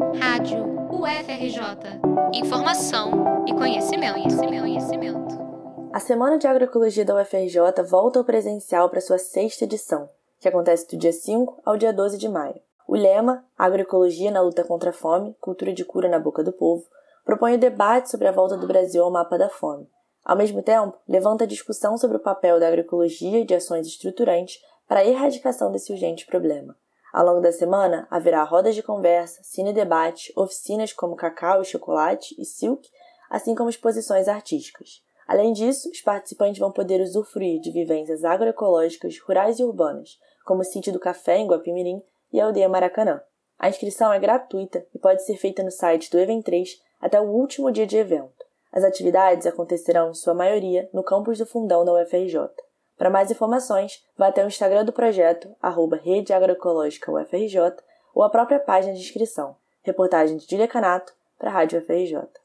Rádio UFRJ. Informação e conhecimento, conhecimento, conhecimento. A Semana de Agroecologia da UFRJ volta ao presencial para sua sexta edição, que acontece do dia 5 ao dia 12 de maio. O lema, Agroecologia na luta contra a fome, cultura de cura na boca do povo, propõe o debate sobre a volta do Brasil ao mapa da fome. Ao mesmo tempo, levanta a discussão sobre o papel da agroecologia e de ações estruturantes para a erradicação desse urgente problema. Ao longo da semana, haverá rodas de conversa, cine-debate, oficinas como cacau e chocolate e silk, assim como exposições artísticas. Além disso, os participantes vão poder usufruir de vivências agroecológicas rurais e urbanas, como o sítio do café em Guapimirim e a aldeia Maracanã. A inscrição é gratuita e pode ser feita no site do Event 3 até o último dia de evento. As atividades acontecerão, em sua maioria, no campus do Fundão da UFRJ. Para mais informações, vá até o Instagram do projeto, arroba Rede Agroecológica UFRJ, ou a própria página de inscrição. Reportagem de Julia Canato, para a Rádio UFRJ.